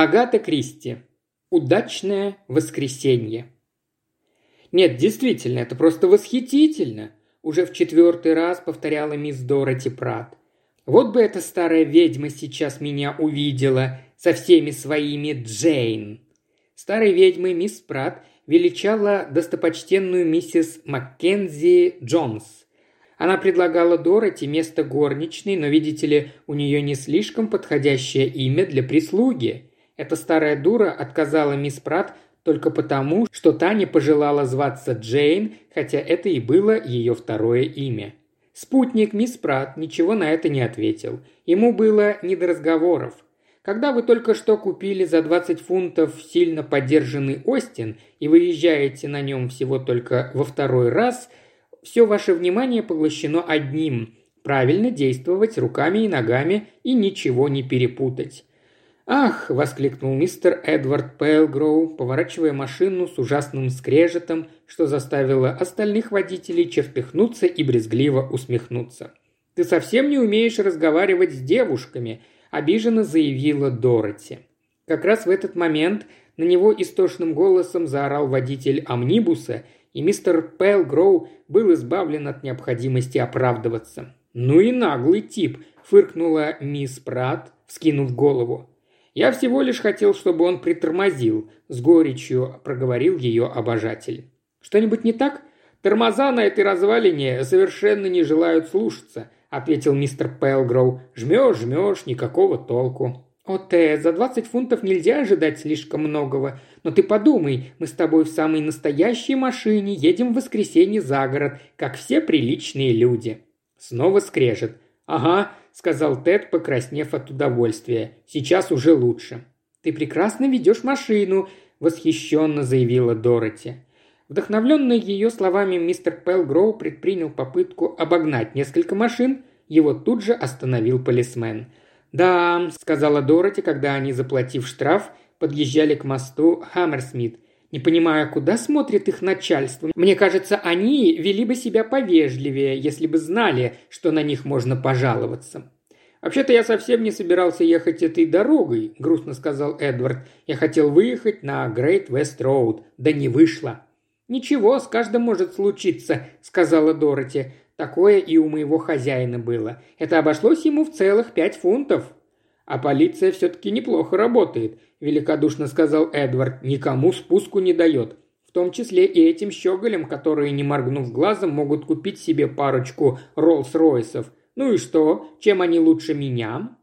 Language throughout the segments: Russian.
Агата Кристи. Удачное воскресенье. Нет, действительно, это просто восхитительно. Уже в четвертый раз повторяла мисс Дороти Прат. Вот бы эта старая ведьма сейчас меня увидела со всеми своими Джейн. Старой ведьмой мисс Прат величала достопочтенную миссис Маккензи Джонс. Она предлагала Дороти место горничной, но, видите ли, у нее не слишком подходящее имя для прислуги – эта старая дура отказала мисс Прат только потому, что та не пожелала зваться Джейн, хотя это и было ее второе имя. Спутник мисс Прат ничего на это не ответил. Ему было не до разговоров. Когда вы только что купили за 20 фунтов сильно поддержанный Остин и выезжаете на нем всего только во второй раз, все ваше внимание поглощено одним – правильно действовать руками и ногами и ничего не перепутать. «Ах!» – воскликнул мистер Эдвард Пейлгроу, поворачивая машину с ужасным скрежетом, что заставило остальных водителей чертыхнуться и брезгливо усмехнуться. «Ты совсем не умеешь разговаривать с девушками», – обиженно заявила Дороти. Как раз в этот момент на него истошным голосом заорал водитель амнибуса, и мистер Пейлгроу был избавлен от необходимости оправдываться. «Ну и наглый тип», – фыркнула мисс Прат, вскинув голову. Я всего лишь хотел, чтобы он притормозил», – с горечью проговорил ее обожатель. «Что-нибудь не так?» «Тормоза на этой развалине совершенно не желают слушаться», – ответил мистер Пелгроу. «Жмешь, жмешь, никакого толку». «О, Тэ, за двадцать фунтов нельзя ожидать слишком многого. Но ты подумай, мы с тобой в самой настоящей машине едем в воскресенье за город, как все приличные люди». Снова скрежет. «Ага, сказал Тед, покраснев от удовольствия. «Сейчас уже лучше». «Ты прекрасно ведешь машину», – восхищенно заявила Дороти. Вдохновленный ее словами, мистер Пелгроу предпринял попытку обогнать несколько машин, его тут же остановил полисмен. «Да», – сказала Дороти, когда они, заплатив штраф, подъезжали к мосту Хаммерсмит. «Не понимая, куда смотрит их начальство. Мне кажется, они вели бы себя повежливее, если бы знали, что на них можно пожаловаться». «Вообще-то я совсем не собирался ехать этой дорогой», – грустно сказал Эдвард. «Я хотел выехать на Грейт Вест Роуд, да не вышло». «Ничего, с каждым может случиться», – сказала Дороти. «Такое и у моего хозяина было. Это обошлось ему в целых пять фунтов». «А полиция все-таки неплохо работает», – великодушно сказал Эдвард. «Никому спуску не дает. В том числе и этим щеголям, которые, не моргнув глазом, могут купить себе парочку Роллс-Ройсов. Ну и что? Чем они лучше меня?»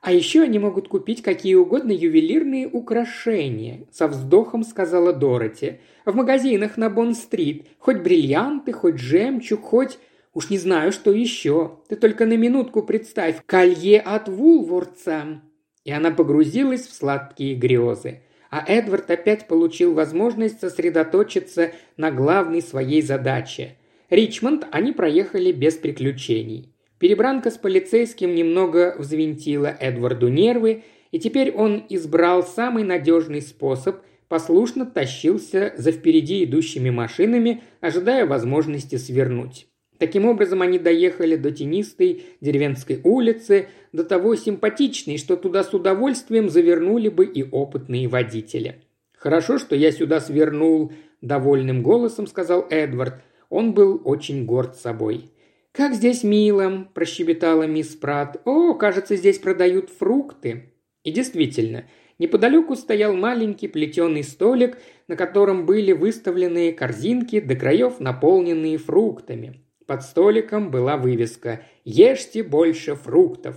«А еще они могут купить какие угодно ювелирные украшения», – со вздохом сказала Дороти. «В магазинах на Бонн-стрит. Хоть бриллианты, хоть жемчуг, хоть... Уж не знаю, что еще. Ты только на минутку представь. Колье от Вулворца». И она погрузилась в сладкие грезы. А Эдвард опять получил возможность сосредоточиться на главной своей задаче. Ричмонд они проехали без приключений. Перебранка с полицейским немного взвинтила Эдварду нервы, и теперь он избрал самый надежный способ, послушно тащился за впереди идущими машинами, ожидая возможности свернуть. Таким образом, они доехали до тенистой деревенской улицы, до того симпатичной, что туда с удовольствием завернули бы и опытные водители. «Хорошо, что я сюда свернул», – довольным голосом сказал Эдвард. Он был очень горд собой. «Как здесь мило!» – прощебетала мисс Прат. «О, кажется, здесь продают фрукты!» И действительно, неподалеку стоял маленький плетеный столик, на котором были выставлены корзинки до краев, наполненные фруктами. Под столиком была вывеска «Ешьте больше фруктов».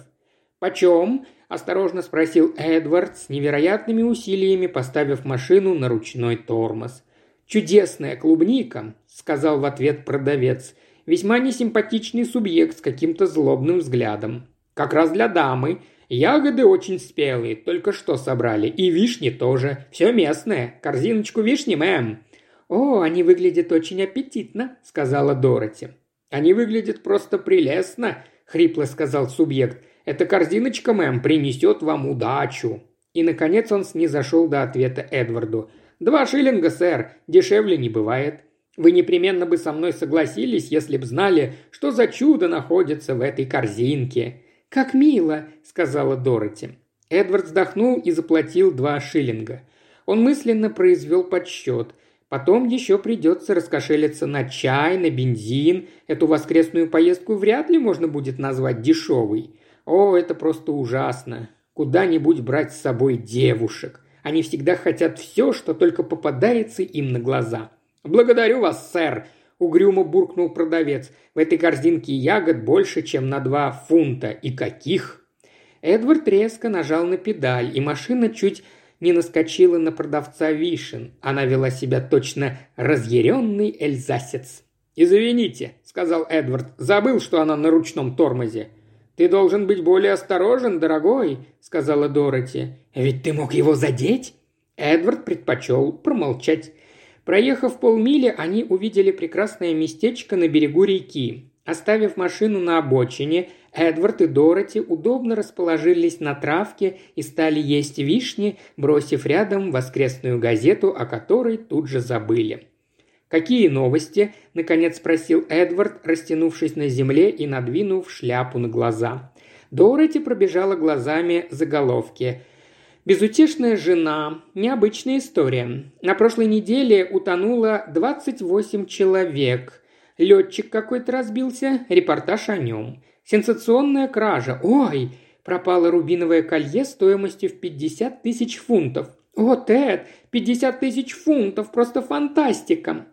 «Почем?» – осторожно спросил Эдвард с невероятными усилиями, поставив машину на ручной тормоз. «Чудесная клубника», – сказал в ответ продавец. Весьма несимпатичный субъект с каким-то злобным взглядом. Как раз для дамы. Ягоды очень спелые, только что собрали. И вишни тоже. Все местное. Корзиночку вишни, мэм». «О, они выглядят очень аппетитно», — сказала Дороти. «Они выглядят просто прелестно», — хрипло сказал субъект. «Эта корзиночка, мэм, принесет вам удачу». И, наконец, он снизошел до ответа Эдварду. «Два шиллинга, сэр. Дешевле не бывает». Вы непременно бы со мной согласились, если б знали, что за чудо находится в этой корзинке». «Как мило», — сказала Дороти. Эдвард вздохнул и заплатил два шиллинга. Он мысленно произвел подсчет. Потом еще придется раскошелиться на чай, на бензин. Эту воскресную поездку вряд ли можно будет назвать дешевой. О, это просто ужасно. Куда-нибудь брать с собой девушек. Они всегда хотят все, что только попадается им на глаза. «Благодарю вас, сэр», – угрюмо буркнул продавец. «В этой корзинке ягод больше, чем на два фунта. И каких?» Эдвард резко нажал на педаль, и машина чуть не наскочила на продавца вишен. Она вела себя точно разъяренный эльзасец. «Извините», — сказал Эдвард, — «забыл, что она на ручном тормозе». «Ты должен быть более осторожен, дорогой», — сказала Дороти. «Ведь ты мог его задеть?» Эдвард предпочел промолчать. Проехав полмили, они увидели прекрасное местечко на берегу реки. Оставив машину на обочине, Эдвард и Дороти удобно расположились на травке и стали есть вишни, бросив рядом воскресную газету, о которой тут же забыли. «Какие новости?» – наконец спросил Эдвард, растянувшись на земле и надвинув шляпу на глаза. Дороти пробежала глазами заголовки. «Безутешная жена. Необычная история. На прошлой неделе утонуло 28 человек. Летчик какой-то разбился. Репортаж о нем. Сенсационная кража. Ой, пропало рубиновое колье стоимостью в 50 тысяч фунтов. О, Тед, 50 тысяч фунтов, просто фантастика.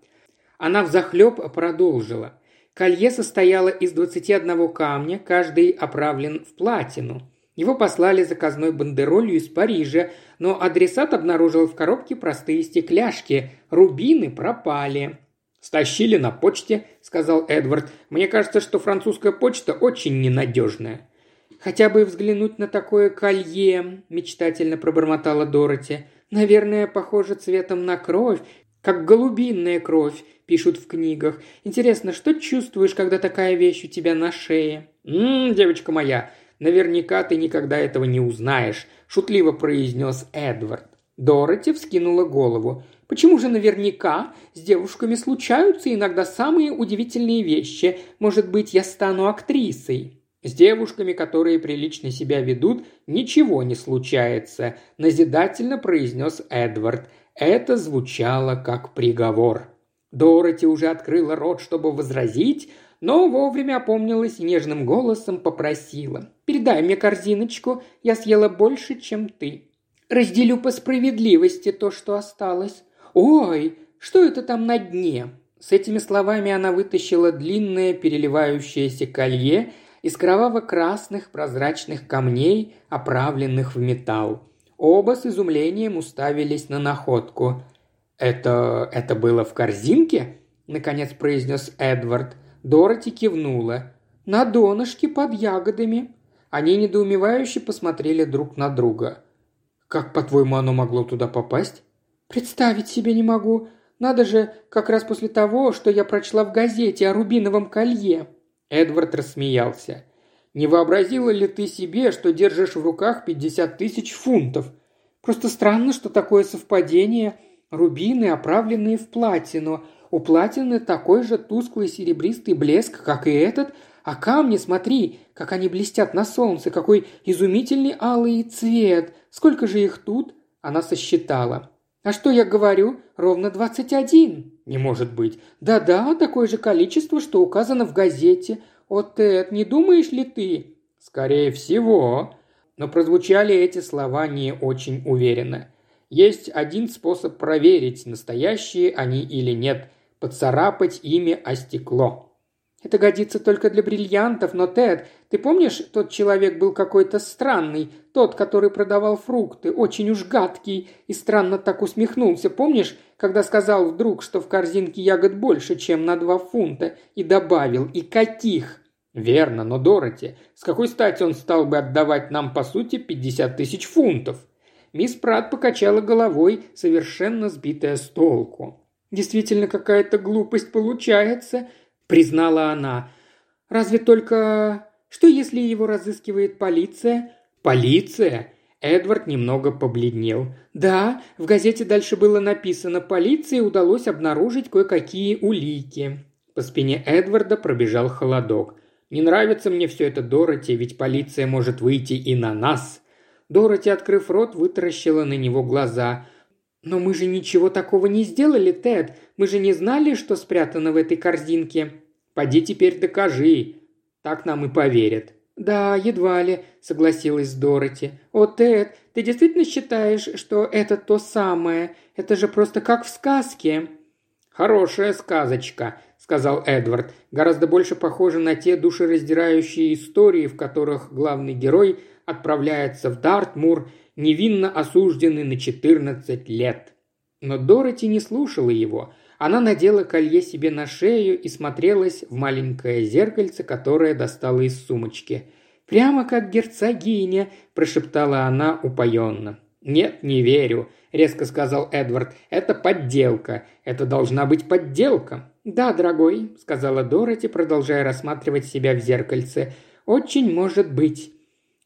Она взахлеб продолжила. Колье состояло из 21 камня, каждый оправлен в платину. Его послали заказной бандеролью из Парижа, но адресат обнаружил в коробке простые стекляшки. Рубины пропали. «Стащили на почте», — сказал Эдвард. «Мне кажется, что французская почта очень ненадежная». «Хотя бы взглянуть на такое колье», – мечтательно пробормотала Дороти. «Наверное, похоже цветом на кровь, как голубинная кровь, пишут в книгах. Интересно, что чувствуешь, когда такая вещь у тебя на шее?» «Ммм, девочка моя, наверняка ты никогда этого не узнаешь», – шутливо произнес Эдвард. Дороти вскинула голову. Почему же наверняка с девушками случаются иногда самые удивительные вещи? Может быть, я стану актрисой?» «С девушками, которые прилично себя ведут, ничего не случается», – назидательно произнес Эдвард. Это звучало как приговор. Дороти уже открыла рот, чтобы возразить, но вовремя опомнилась и нежным голосом попросила. «Передай мне корзиночку, я съела больше, чем ты. Разделю по справедливости то, что осталось. «Ой, что это там на дне?» С этими словами она вытащила длинное переливающееся колье из кроваво-красных прозрачных камней, оправленных в металл. Оба с изумлением уставились на находку. «Это... это было в корзинке?» – наконец произнес Эдвард. Дороти кивнула. «На донышке под ягодами». Они недоумевающе посмотрели друг на друга. «Как, по-твоему, оно могло туда попасть?» «Представить себе не могу. Надо же, как раз после того, что я прочла в газете о рубиновом колье». Эдвард рассмеялся. «Не вообразила ли ты себе, что держишь в руках пятьдесят тысяч фунтов? Просто странно, что такое совпадение. Рубины, оправленные в платину. У платины такой же тусклый серебристый блеск, как и этот, а камни, смотри, как они блестят на солнце, какой изумительный алый цвет. Сколько же их тут?» Она сосчитала. «А что я говорю? Ровно двадцать один». «Не может быть». «Да-да, такое же количество, что указано в газете. О, Тед, не думаешь ли ты?» «Скорее всего». Но прозвучали эти слова не очень уверенно. Есть один способ проверить, настоящие они или нет – поцарапать ими о стекло. Это годится только для бриллиантов, но, Тед, ты помнишь, тот человек был какой-то странный, тот, который продавал фрукты, очень уж гадкий, и странно так усмехнулся, помнишь, когда сказал вдруг, что в корзинке ягод больше, чем на два фунта, и добавил, и каких? Верно, но Дороти, с какой стати он стал бы отдавать нам, по сути, пятьдесят тысяч фунтов? Мисс Прат покачала головой, совершенно сбитая с толку. Действительно, какая-то глупость получается – признала она. «Разве только... Что, если его разыскивает полиция?» «Полиция?» Эдвард немного побледнел. «Да, в газете дальше было написано, полиции удалось обнаружить кое-какие улики». По спине Эдварда пробежал холодок. «Не нравится мне все это, Дороти, ведь полиция может выйти и на нас». Дороти, открыв рот, вытаращила на него глаза. «Но мы же ничего такого не сделали, Тед. Мы же не знали, что спрятано в этой корзинке». «Поди теперь докажи. Так нам и поверят». «Да, едва ли», – согласилась Дороти. «О, Тед, ты действительно считаешь, что это то самое? Это же просто как в сказке». «Хорошая сказочка», – сказал Эдвард. «Гораздо больше похожа на те душераздирающие истории, в которых главный герой отправляется в Дартмур, невинно осужденный на 14 лет». Но Дороти не слушала его. Она надела колье себе на шею и смотрелась в маленькое зеркальце, которое достала из сумочки. «Прямо как герцогиня», – прошептала она упоенно. «Нет, не верю», – резко сказал Эдвард. «Это подделка. Это должна быть подделка». «Да, дорогой», – сказала Дороти, продолжая рассматривать себя в зеркальце. «Очень может быть».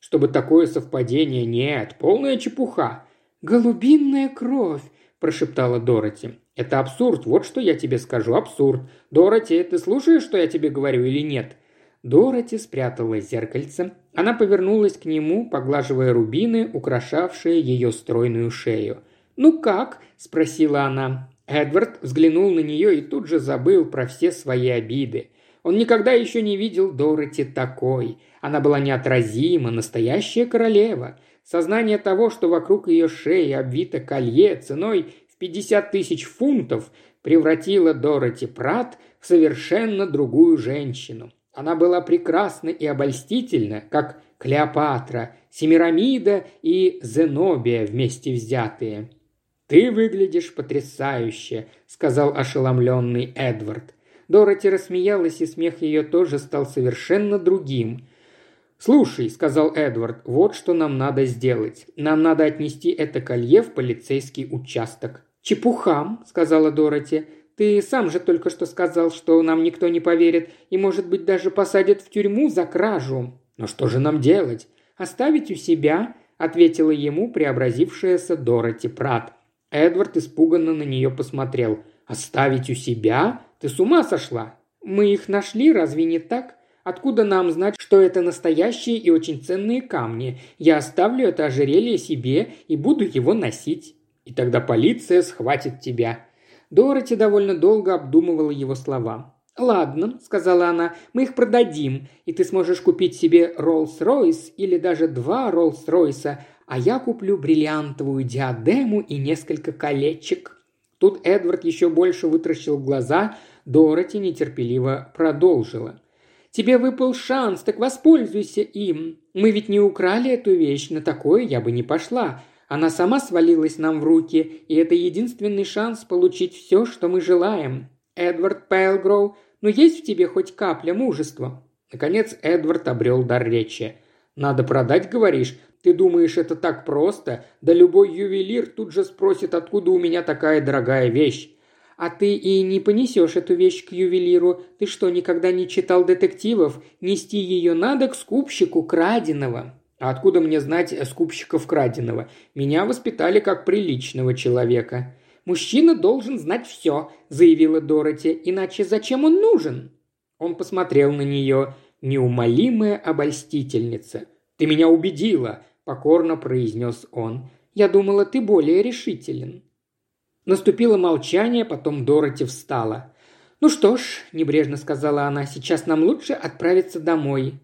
«Чтобы такое совпадение нет, полная чепуха». «Голубинная кровь», – прошептала Дороти. «Это абсурд, вот что я тебе скажу, абсурд. Дороти, ты слушаешь, что я тебе говорю или нет?» Дороти спрятала зеркальце. Она повернулась к нему, поглаживая рубины, украшавшие ее стройную шею. «Ну как?» – спросила она. Эдвард взглянул на нее и тут же забыл про все свои обиды. Он никогда еще не видел Дороти такой. Она была неотразима, настоящая королева. Сознание того, что вокруг ее шеи обвито колье ценой 50 тысяч фунтов, превратило Дороти Прат в совершенно другую женщину. Она была прекрасна и обольстительна, как Клеопатра, Семирамида и Зенобия вместе взятые. «Ты выглядишь потрясающе», — сказал ошеломленный Эдвард. Дороти рассмеялась, и смех ее тоже стал совершенно другим. «Слушай», — сказал Эдвард, — «вот что нам надо сделать. Нам надо отнести это колье в полицейский участок». «Чепухам», — сказала Дороти. Ты сам же только что сказал, что нам никто не поверит и, может быть, даже посадят в тюрьму за кражу. Но что же нам делать? Оставить у себя, ответила ему преобразившаяся Дороти Прат. Эдвард испуганно на нее посмотрел. «Оставить у себя? Ты с ума сошла?» «Мы их нашли, разве не так? Откуда нам знать, что это настоящие и очень ценные камни? Я оставлю это ожерелье себе и буду его носить. И тогда полиция схватит тебя. Дороти довольно долго обдумывала его слова. «Ладно», – сказала она, – «мы их продадим, и ты сможешь купить себе Роллс-Ройс или даже два Роллс-Ройса, а я куплю бриллиантовую диадему и несколько колечек». Тут Эдвард еще больше вытращил глаза, Дороти нетерпеливо продолжила. «Тебе выпал шанс, так воспользуйся им. Мы ведь не украли эту вещь, на такое я бы не пошла. Она сама свалилась нам в руки, и это единственный шанс получить все, что мы желаем. Эдвард Пейлгроу, ну есть в тебе хоть капля мужества?» Наконец Эдвард обрел дар речи. «Надо продать, говоришь? Ты думаешь, это так просто? Да любой ювелир тут же спросит, откуда у меня такая дорогая вещь. А ты и не понесешь эту вещь к ювелиру. Ты что, никогда не читал детективов? Нести ее надо к скупщику краденого. А откуда мне знать скупщиков краденого? Меня воспитали как приличного человека». «Мужчина должен знать все», – заявила Дороти, – «иначе зачем он нужен?» Он посмотрел на нее. «Неумолимая обольстительница». «Ты меня убедила», – покорно произнес он. «Я думала, ты более решителен». Наступило молчание, потом Дороти встала. «Ну что ж», – небрежно сказала она, – «сейчас нам лучше отправиться домой».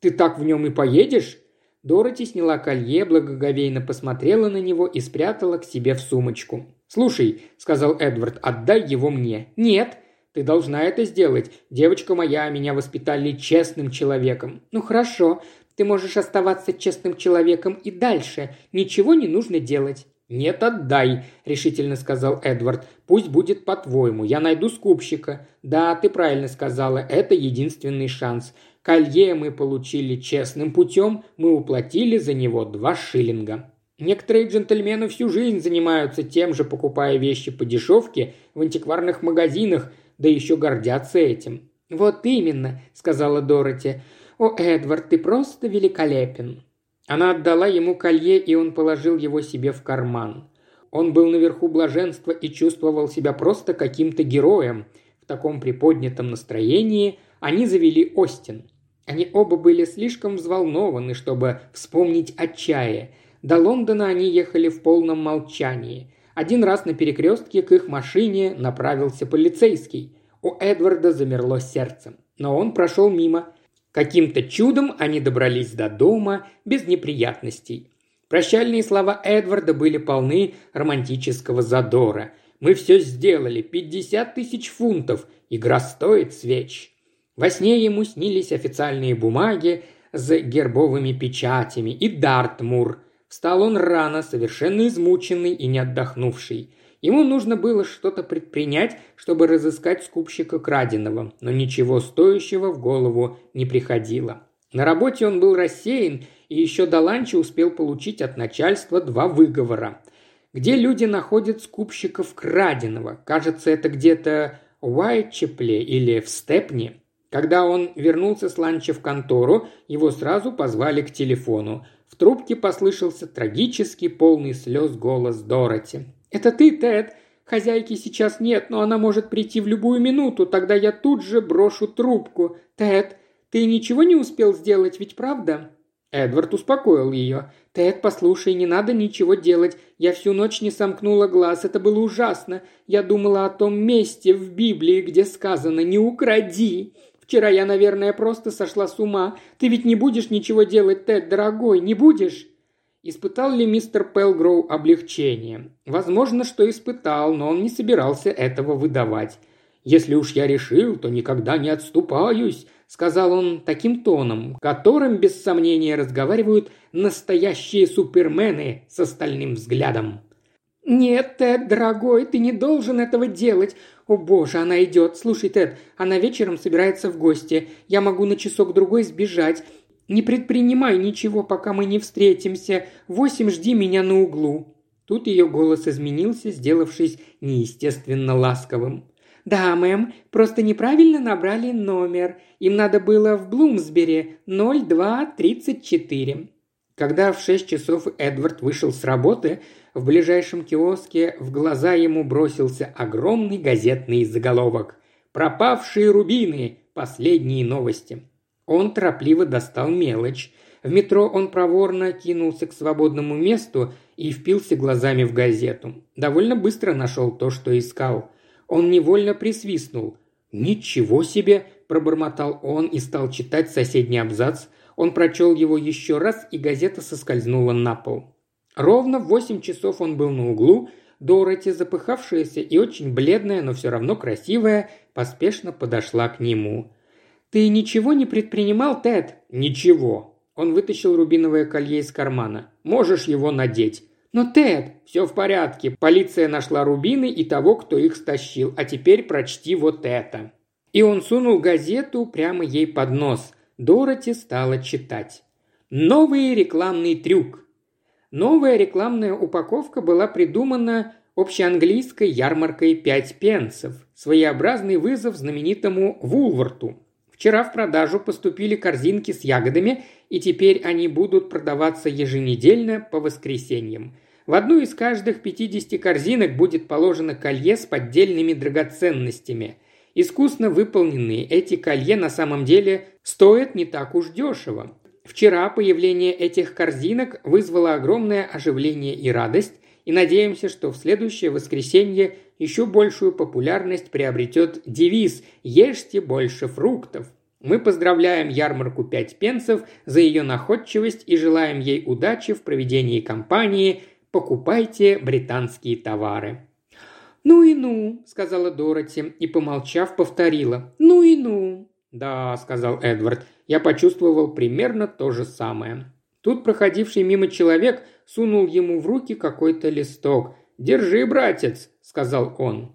«Ты так в нем и поедешь?» Дороти сняла колье, благоговейно посмотрела на него и спрятала к себе в сумочку. «Слушай», – сказал Эдвард, – «отдай его мне». «Нет», «Ты должна это сделать. Девочка моя, меня воспитали честным человеком». «Ну хорошо. Ты можешь оставаться честным человеком и дальше. Ничего не нужно делать». «Нет, отдай», – решительно сказал Эдвард. «Пусть будет по-твоему. Я найду скупщика». «Да, ты правильно сказала. Это единственный шанс. Колье мы получили честным путем, мы уплатили за него два шиллинга. Некоторые джентльмены всю жизнь занимаются тем же, покупая вещи по дешевке в антикварных магазинах, да еще гордятся этим. «Вот именно», — сказала Дороти. «О, Эдвард, ты просто великолепен». Она отдала ему колье, и он положил его себе в карман. Он был наверху блаженства и чувствовал себя просто каким-то героем. В таком приподнятом настроении они завели Остин – они оба были слишком взволнованы, чтобы вспомнить о чае. До Лондона они ехали в полном молчании. Один раз на перекрестке к их машине направился полицейский. У Эдварда замерло сердце. Но он прошел мимо. Каким-то чудом они добрались до дома без неприятностей. Прощальные слова Эдварда были полны романтического задора. «Мы все сделали. Пятьдесят тысяч фунтов. Игра стоит свеч». Во сне ему снились официальные бумаги с гербовыми печатями и Дартмур. Встал он рано, совершенно измученный и не отдохнувший. Ему нужно было что-то предпринять, чтобы разыскать скупщика краденого, но ничего стоящего в голову не приходило. На работе он был рассеян и еще до ланча успел получить от начальства два выговора. Где люди находят скупщиков краденого? Кажется, это где-то в Уайтчепле или в Степне. Когда он вернулся с ланча в контору, его сразу позвали к телефону. В трубке послышался трагический, полный слез голос Дороти. «Это ты, Тед? Хозяйки сейчас нет, но она может прийти в любую минуту, тогда я тут же брошу трубку. Тед, ты ничего не успел сделать, ведь правда?» Эдвард успокоил ее. «Тед, послушай, не надо ничего делать. Я всю ночь не сомкнула глаз, это было ужасно. Я думала о том месте в Библии, где сказано «не укради». Вчера я, наверное, просто сошла с ума. Ты ведь не будешь ничего делать, Тед, дорогой, не будешь?» Испытал ли мистер Пелгроу облегчение? Возможно, что испытал, но он не собирался этого выдавать. «Если уж я решил, то никогда не отступаюсь», – сказал он таким тоном, которым, без сомнения, разговаривают настоящие супермены с остальным взглядом. «Нет, Тед, дорогой, ты не должен этого делать. О боже, она идет. Слушай, Тед, она вечером собирается в гости. Я могу на часок-другой сбежать. Не предпринимай ничего, пока мы не встретимся. Восемь жди меня на углу». Тут ее голос изменился, сделавшись неестественно ласковым. «Да, мэм, просто неправильно набрали номер. Им надо было в Блумсбери 0234». Когда в шесть часов Эдвард вышел с работы, в ближайшем киоске в глаза ему бросился огромный газетный заголовок «Пропавшие рубины. Последние новости». Он торопливо достал мелочь. В метро он проворно кинулся к свободному месту и впился глазами в газету. Довольно быстро нашел то, что искал. Он невольно присвистнул. «Ничего себе!» – пробормотал он и стал читать соседний абзац, он прочел его еще раз, и газета соскользнула на пол. Ровно в восемь часов он был на углу. Дороти, запыхавшаяся и очень бледная, но все равно красивая, поспешно подошла к нему. «Ты ничего не предпринимал, Тед?» «Ничего». Он вытащил рубиновое колье из кармана. «Можешь его надеть». «Но, Тед...» «Все в порядке. Полиция нашла рубины и того, кто их стащил. А теперь прочти вот это». И он сунул газету прямо ей под нос. Дороти стала читать. Новый рекламный трюк. Новая рекламная упаковка была придумана общеанглийской ярмаркой «Пять пенсов», своеобразный вызов знаменитому Вулварту. Вчера в продажу поступили корзинки с ягодами, и теперь они будут продаваться еженедельно по воскресеньям. В одну из каждых 50 корзинок будет положено колье с поддельными драгоценностями – Искусно выполненные эти колье на самом деле стоят не так уж дешево. Вчера появление этих корзинок вызвало огромное оживление и радость, и надеемся, что в следующее воскресенье еще большую популярность приобретет девиз «Ешьте больше фруктов». Мы поздравляем ярмарку «Пять пенсов» за ее находчивость и желаем ей удачи в проведении кампании «Покупайте британские товары». «Ну и ну», – сказала Дороти и, помолчав, повторила. «Ну и ну». «Да», – сказал Эдвард, – «я почувствовал примерно то же самое». Тут проходивший мимо человек сунул ему в руки какой-то листок. «Держи, братец», – сказал он.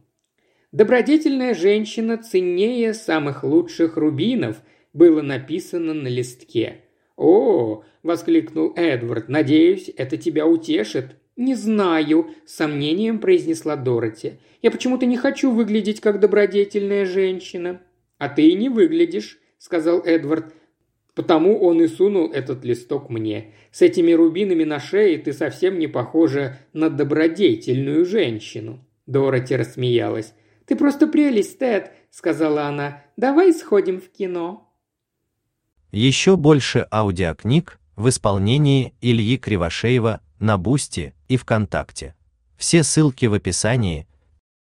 «Добродетельная женщина ценнее самых лучших рубинов», было написано на листке. «О!» – воскликнул Эдвард. «Надеюсь, это тебя утешит». «Не знаю», – с сомнением произнесла Дороти. «Я почему-то не хочу выглядеть как добродетельная женщина». «А ты и не выглядишь», – сказал Эдвард. «Потому он и сунул этот листок мне. С этими рубинами на шее ты совсем не похожа на добродетельную женщину». Дороти рассмеялась. «Ты просто прелесть, Тед», – сказала она. «Давай сходим в кино». Еще больше аудиокниг в исполнении Ильи Кривошеева – на Бусти и ВКонтакте. Все ссылки в описании